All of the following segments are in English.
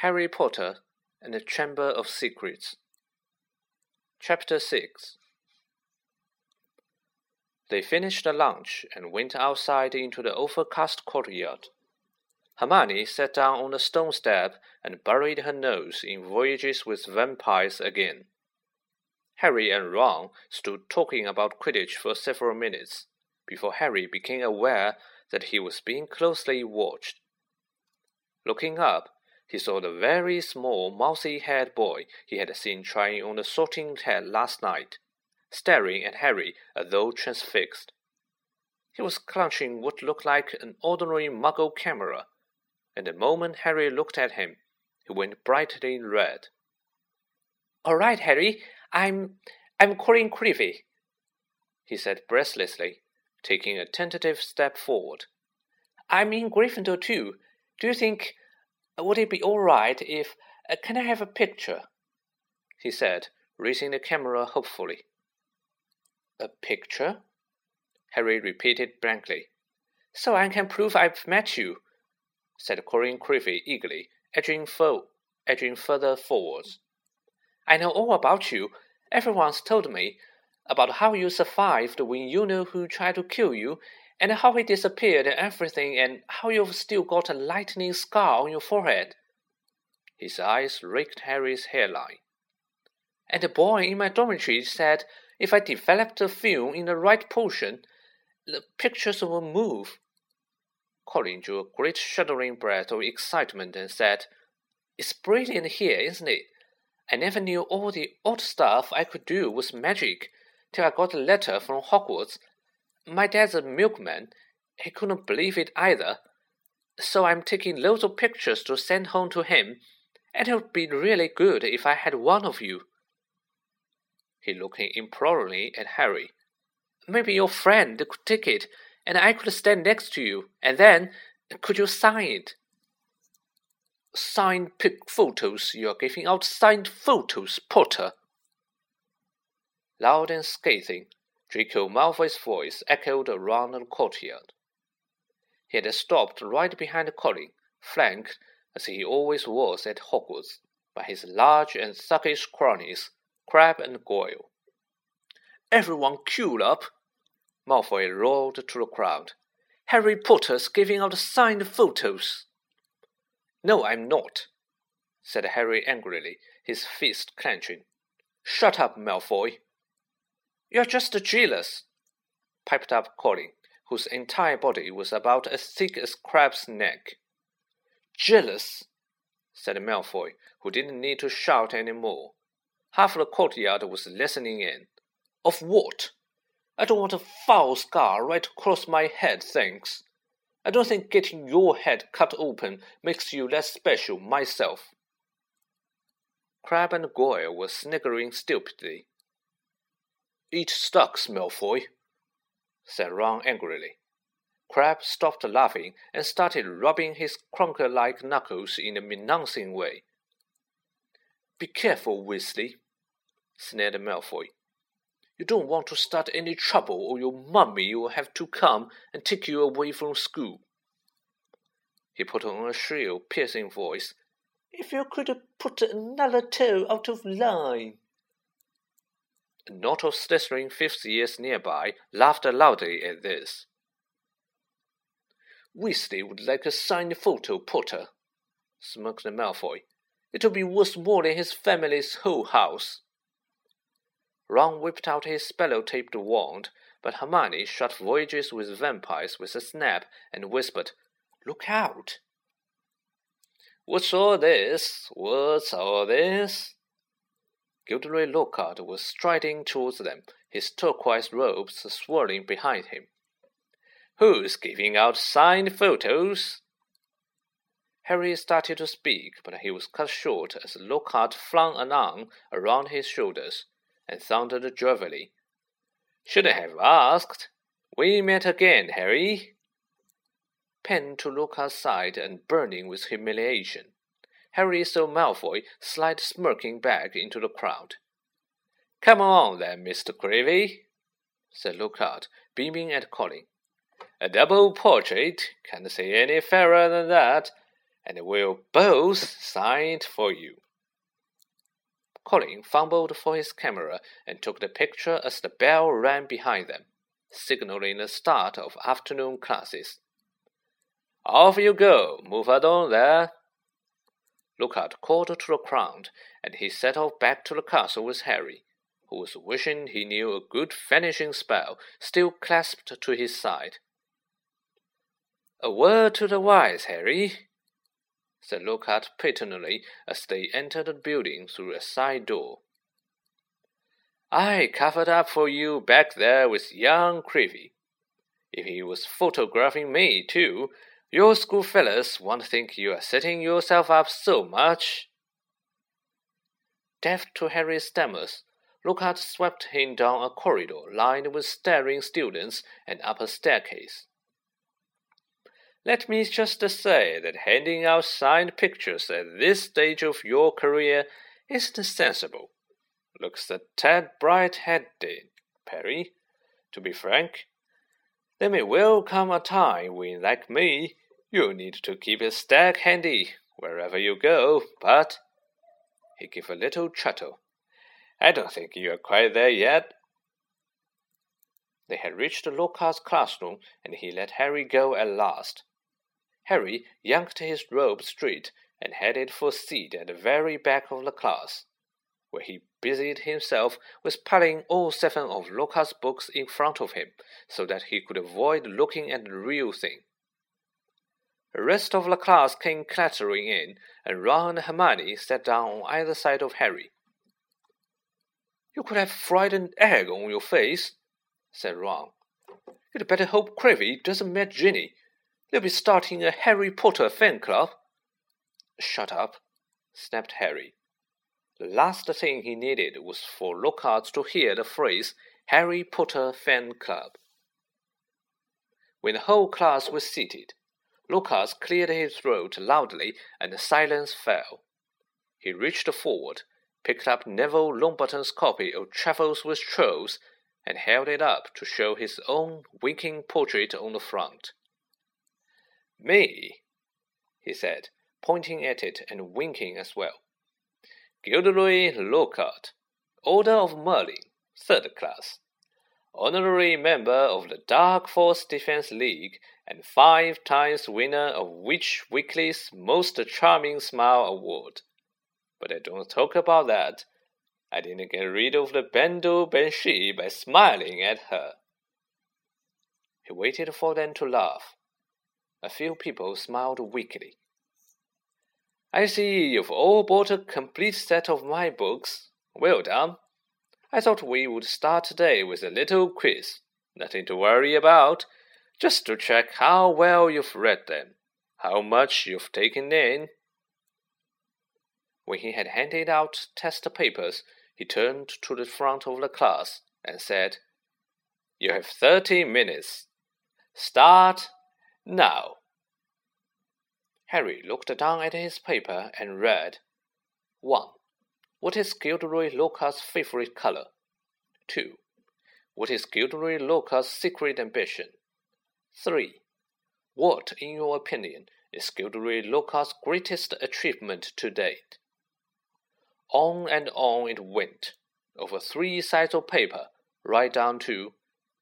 Harry Potter and the Chamber of Secrets. Chapter 6 They finished the lunch and went outside into the overcast courtyard. Hermione sat down on the stone step and buried her nose in Voyages with Vampires again. Harry and Ron stood talking about Quidditch for several minutes before Harry became aware that he was being closely watched. Looking up, he saw the very small, mousy haired boy he had seen trying on the sorting hat last night, staring at Harry as though transfixed. He was clutching what looked like an ordinary muggle camera, and the moment Harry looked at him, he went brightly red. All right, Harry, I'm I'm Colin Creevey, he said breathlessly, taking a tentative step forward. I'm in Gryffindor too. Do you think would it be all right if. Uh, can I have a picture? he said, raising the camera hopefully. A picture? Harry repeated blankly. So I can prove I've met you, said Colin Creevey eagerly, edging, fo- edging further forwards. I know all about you. Everyone's told me about how you survived when you know who tried to kill you and how he disappeared and everything, and how you've still got a lightning scar on your forehead. His eyes raked Harry's hairline. And the boy in my dormitory said if I developed the film in the right portion, the pictures would move. Colin drew a great shuddering breath of excitement and said, It's brilliant here, isn't it? I never knew all the odd stuff I could do was magic till I got a letter from Hogwarts my dad's a milkman. He couldn't believe it either. So I'm taking loads of pictures to send home to him, and it would be really good if I had one of you. He looked imploringly at Harry. Maybe your friend could take it, and I could stand next to you, and then could you sign it? Signed pic photos? You're giving out signed photos, Potter. Loud and scathing, Draco Malfoy's voice echoed around the courtyard. He had stopped right behind Colin, flanked, as he always was at Hogwarts, by his large and thuggish cronies, Crabbe and Goyle. Everyone queue up! Malfoy roared to the crowd. Harry Potter's giving out signed photos. No, I'm not, said Harry angrily, his fist clenching. Shut up, Malfoy, you're just jealous, piped up Colin, whose entire body was about as thick as Crabbe's neck. Jealous, said Malfoy, who didn't need to shout any more. Half the courtyard was listening in. Of what? I don't want a foul scar right across my head, thanks. I don't think getting your head cut open makes you less special myself. Crabbe and Goyle were sniggering stupidly. Eat stocks, Malfoy, said Ron angrily. Crabbe stopped laughing and started rubbing his clunker like knuckles in a menacing way. Be careful, Weasley, sneered Malfoy. You don't want to start any trouble, or your mummy will have to come and take you away from school. He put on a shrill, piercing voice. If you could put another toe out of line. A knot of Slytherin fifth years nearby laughed loudly at this. Weasley would like a signed photo, Potter, smirked Malfoy. It'll be worth more than his family's whole house. Ron whipped out his spell-taped wand, but Hermione shut Voyages with Vampires with a snap and whispered, Look out! What's all this? What's all this? Gilderoy Lockhart was striding towards them, his turquoise robes swirling behind him. Who's giving out signed photos? Harry started to speak, but he was cut short as Lockhart flung an arm around his shoulders and thundered jovially. Shouldn't have asked. We met again, Harry. Pen to Lockhart's side and burning with humiliation. Harry saw Malfoy slide smirking back into the crowd. Come on, then, Mr. Creevey, said Lockhart, beaming at Colin. A double portrait can't say any fairer than that, and we'll both sign it for you. Colin fumbled for his camera and took the picture as the bell rang behind them, signaling the start of afternoon classes. Off you go, move along there. Lockhart called to the crowd, and he set off back to the castle with Harry, who was wishing he knew a good finishing spell still clasped to his side. A word to the wise, Harry, said Lockhart paternally as they entered the building through a side door. I covered up for you back there with young Creevey. If he was photographing me, too, your schoolfellows won't think you are setting yourself up so much. Deaf to Harry's stammers, Lockhart swept him down a corridor lined with staring students and up a staircase. Let me just say that handing out signed pictures at this stage of your career isn't sensible. Looks a tad bright-headed, Harry. To be frank, there may well come a time when, like me, you'll need to keep a stack handy wherever you go, but he gave a little chuckle. I don't think you're quite there yet. They had reached Lockhart's classroom, and he let Harry go at last. Harry yanked his robe straight and headed for seat at the very back of the class, where he busied himself with piling all seven of Lockhart's books in front of him so that he could avoid looking at the real thing. The rest of the class came clattering in, and Ron and Hermione sat down on either side of Harry. You could have fried an egg on your face, said Ron. You'd better hope Creevey doesn't meet Ginny They'll be starting a Harry Potter fan club. Shut up, snapped Harry. The last thing he needed was for Lockhart to hear the phrase Harry Potter fan club. When the whole class was seated, Lockhart cleared his throat loudly and silence fell. He reached forward, picked up Neville Longbottom's copy of Travels with Trolls, and held it up to show his own winking portrait on the front. Me, he said, pointing at it and winking as well. Gilderoy Lockhart, Order of Merlin, third class. Honorary member of the Dark Force Defense League and five times winner of Witch Weekly's Most Charming Smile Award. But I don't talk about that. I didn't get rid of the Bandon Banshee by smiling at her. He waited for them to laugh. A few people smiled weakly. I see you've all bought a complete set of my books. Well done. I thought we would start today with a little quiz. Nothing to worry about. Just to check how well you've read them, how much you've taken in. When he had handed out test papers, he turned to the front of the class and said, You have thirty minutes. Start now. Harry looked down at his paper and read 1. What is Gilderoy Lockhart's favorite color? 2. What is Gilderoy Lockhart's secret ambition? 3. What, in your opinion, is Gilderoy Lockhart's greatest achievement to date? On and on it went, over three sides of paper, right down to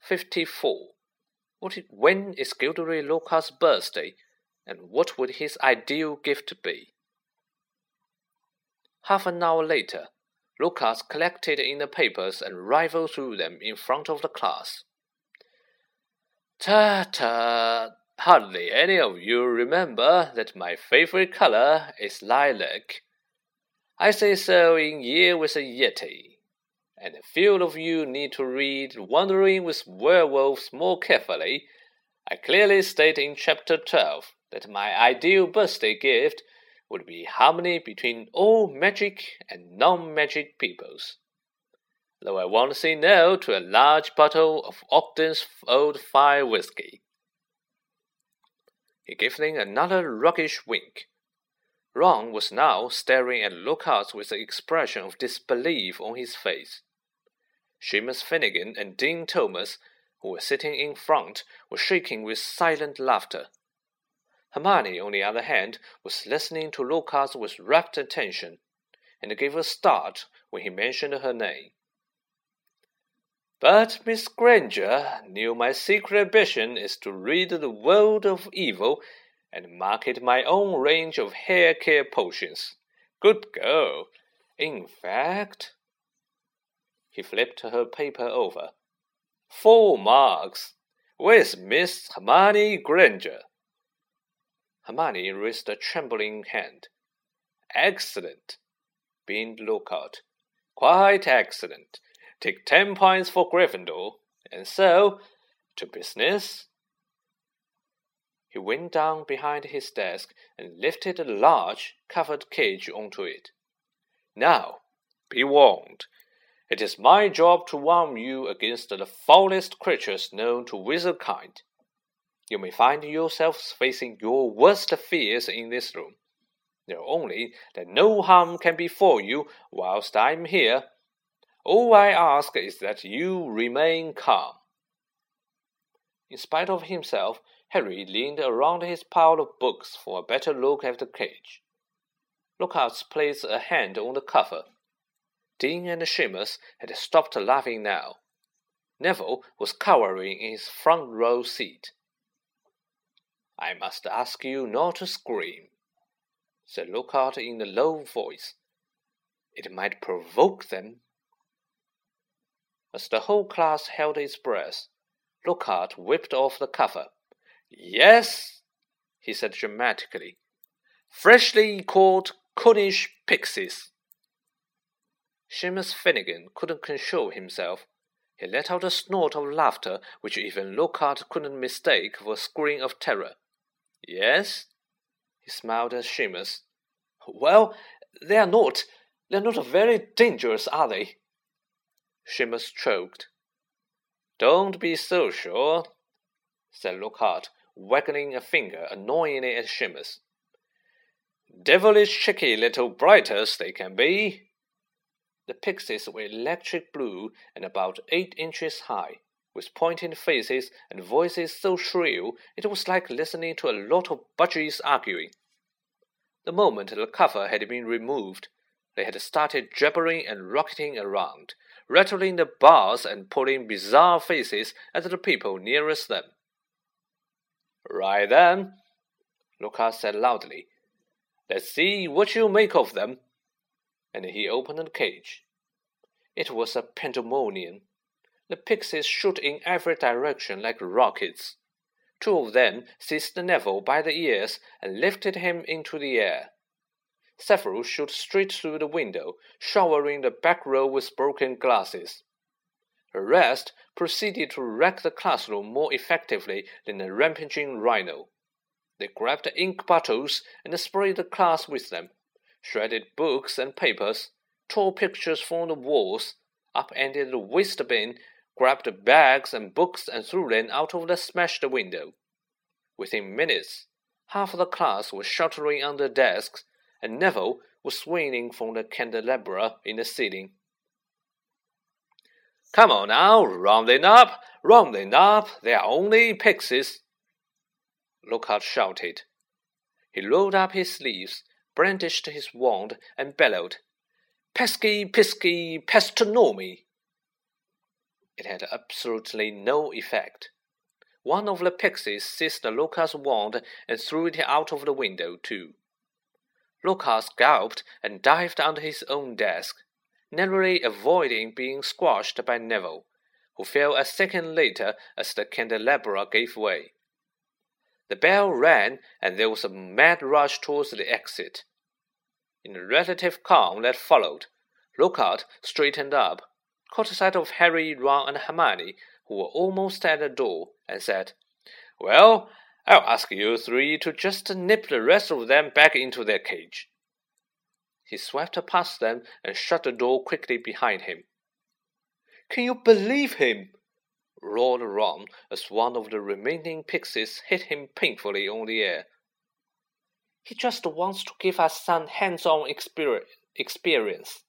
54. What, when is Gilderoy Lockhart's birthday, and what would his ideal gift be? Half an hour later, Lucas collected in the papers and rifled through them in front of the class. Ta ta! Hardly any of you remember that my favorite color is lilac. I say so in Year with a Yeti and a few of you need to read Wandering with Werewolves more carefully, I clearly state in Chapter 12 that my ideal birthday gift would be harmony between all magic and non magic peoples. Though I won't say no to a large bottle of Ogden's Old Fire whiskey. He gave them another roguish wink. Ron was now staring at Lockhart with an expression of disbelief on his face. Seamus Finnegan and Dean Thomas, who were sitting in front, were shaking with silent laughter. Hermione, on the other hand, was listening to Lockhart with rapt attention, and gave a start when he mentioned her name. But Miss Granger knew my secret ambition is to rid the world of evil and market my own range of hair care potions. Good girl. In fact, he flipped her paper over. Four marks. Where's Miss Hermione Granger? Hermione raised a trembling hand. Excellent, beamed Lockhart. Quite excellent. Take ten points for Gryffindor. And so, to business. He went down behind his desk and lifted a large, covered cage onto it. Now, be warned. It is my job to warn you against the foulest creatures known to wizard kind. You may find yourselves facing your worst fears in this room. Know only that no harm can befall you whilst I am here. All I ask is that you remain calm. In spite of himself, Harry leaned around his pile of books for a better look at the cage. Lockhart placed a hand on the cover Dean and Seamus had stopped laughing now. Neville was cowering in his front row seat. I must ask you not to scream, said Lockhart in a low voice. It might provoke them. As the whole class held its breath, Lockhart whipped off the cover. Yes, he said dramatically. Freshly caught Cornish pixies. Seamus Finnegan couldn't control himself. He let out a snort of laughter which even Lockhart couldn't mistake for a scream of terror. Yes? He smiled at Seamus. Well, they are not. They are not very dangerous, are they? Seamus choked. Don't be so sure, said Lockhart, wagging a finger annoyingly at Seamus. Devilish cheeky little blighters they can be. The pixies were electric blue and about eight inches high, with pointed faces and voices so shrill it was like listening to a lot of budgies arguing. The moment the cover had been removed, they had started jabbering and rocketing around, rattling the bars and pulling bizarre faces at the people nearest them. Right then, Lockhart said loudly. Let's see what you make of them and he opened the cage. It was a pandemonium. The pixies shot in every direction like rockets. Two of them seized Neville by the ears and lifted him into the air. Several shot straight through the window, showering the back row with broken glasses. The rest proceeded to wreck the classroom more effectively than a rampaging rhino. They grabbed ink bottles and sprayed the class with them, shredded books and papers, tore pictures from the walls, upended the waste bin, grabbed bags and books and threw them out of the smashed window. Within minutes, half the class was sheltering under desks, and Neville was swinging from the candelabra in the ceiling. Come on now, round them up, round them up, they are only pixies. Lockhart shouted. He rolled up his sleeves brandished his wand, and bellowed, Pesky, pisky, pestronomy! It had absolutely no effect. One of the pixies seized Lockhart's wand and threw it out of the window, too. Lockhart gulped and dived under his own desk, narrowly avoiding being squashed by Neville, who fell a second later as the candelabra gave way. The bell rang, and there was a mad rush towards the exit. In the relative calm that followed, Lockhart straightened up, caught sight of Harry, Ron, and Hermione, who were almost at the door, and said, Well, I'll ask you three to just nip the rest of them back into their cage. He swept past them and shut the door quickly behind him. Can you believe him? roared Ron as one of the remaining pixies hit him painfully on the ear. He just wants to give us some hands-on experience,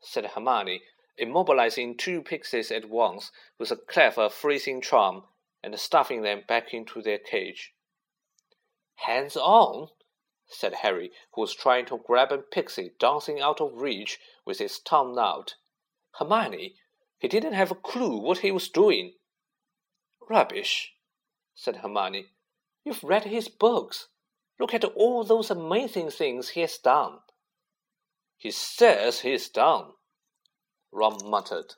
said Hermione, immobilizing two pixies at once with a clever freezing charm and stuffing them back into their cage. Hands on, said Harry, who was trying to grab a pixie dancing out of reach with his tongue out. Hermione, he didn't have a clue what he was doing. Rubbish, said Hermione. You've read his books. Look at all those amazing things he has done. He says he's done, Ron muttered.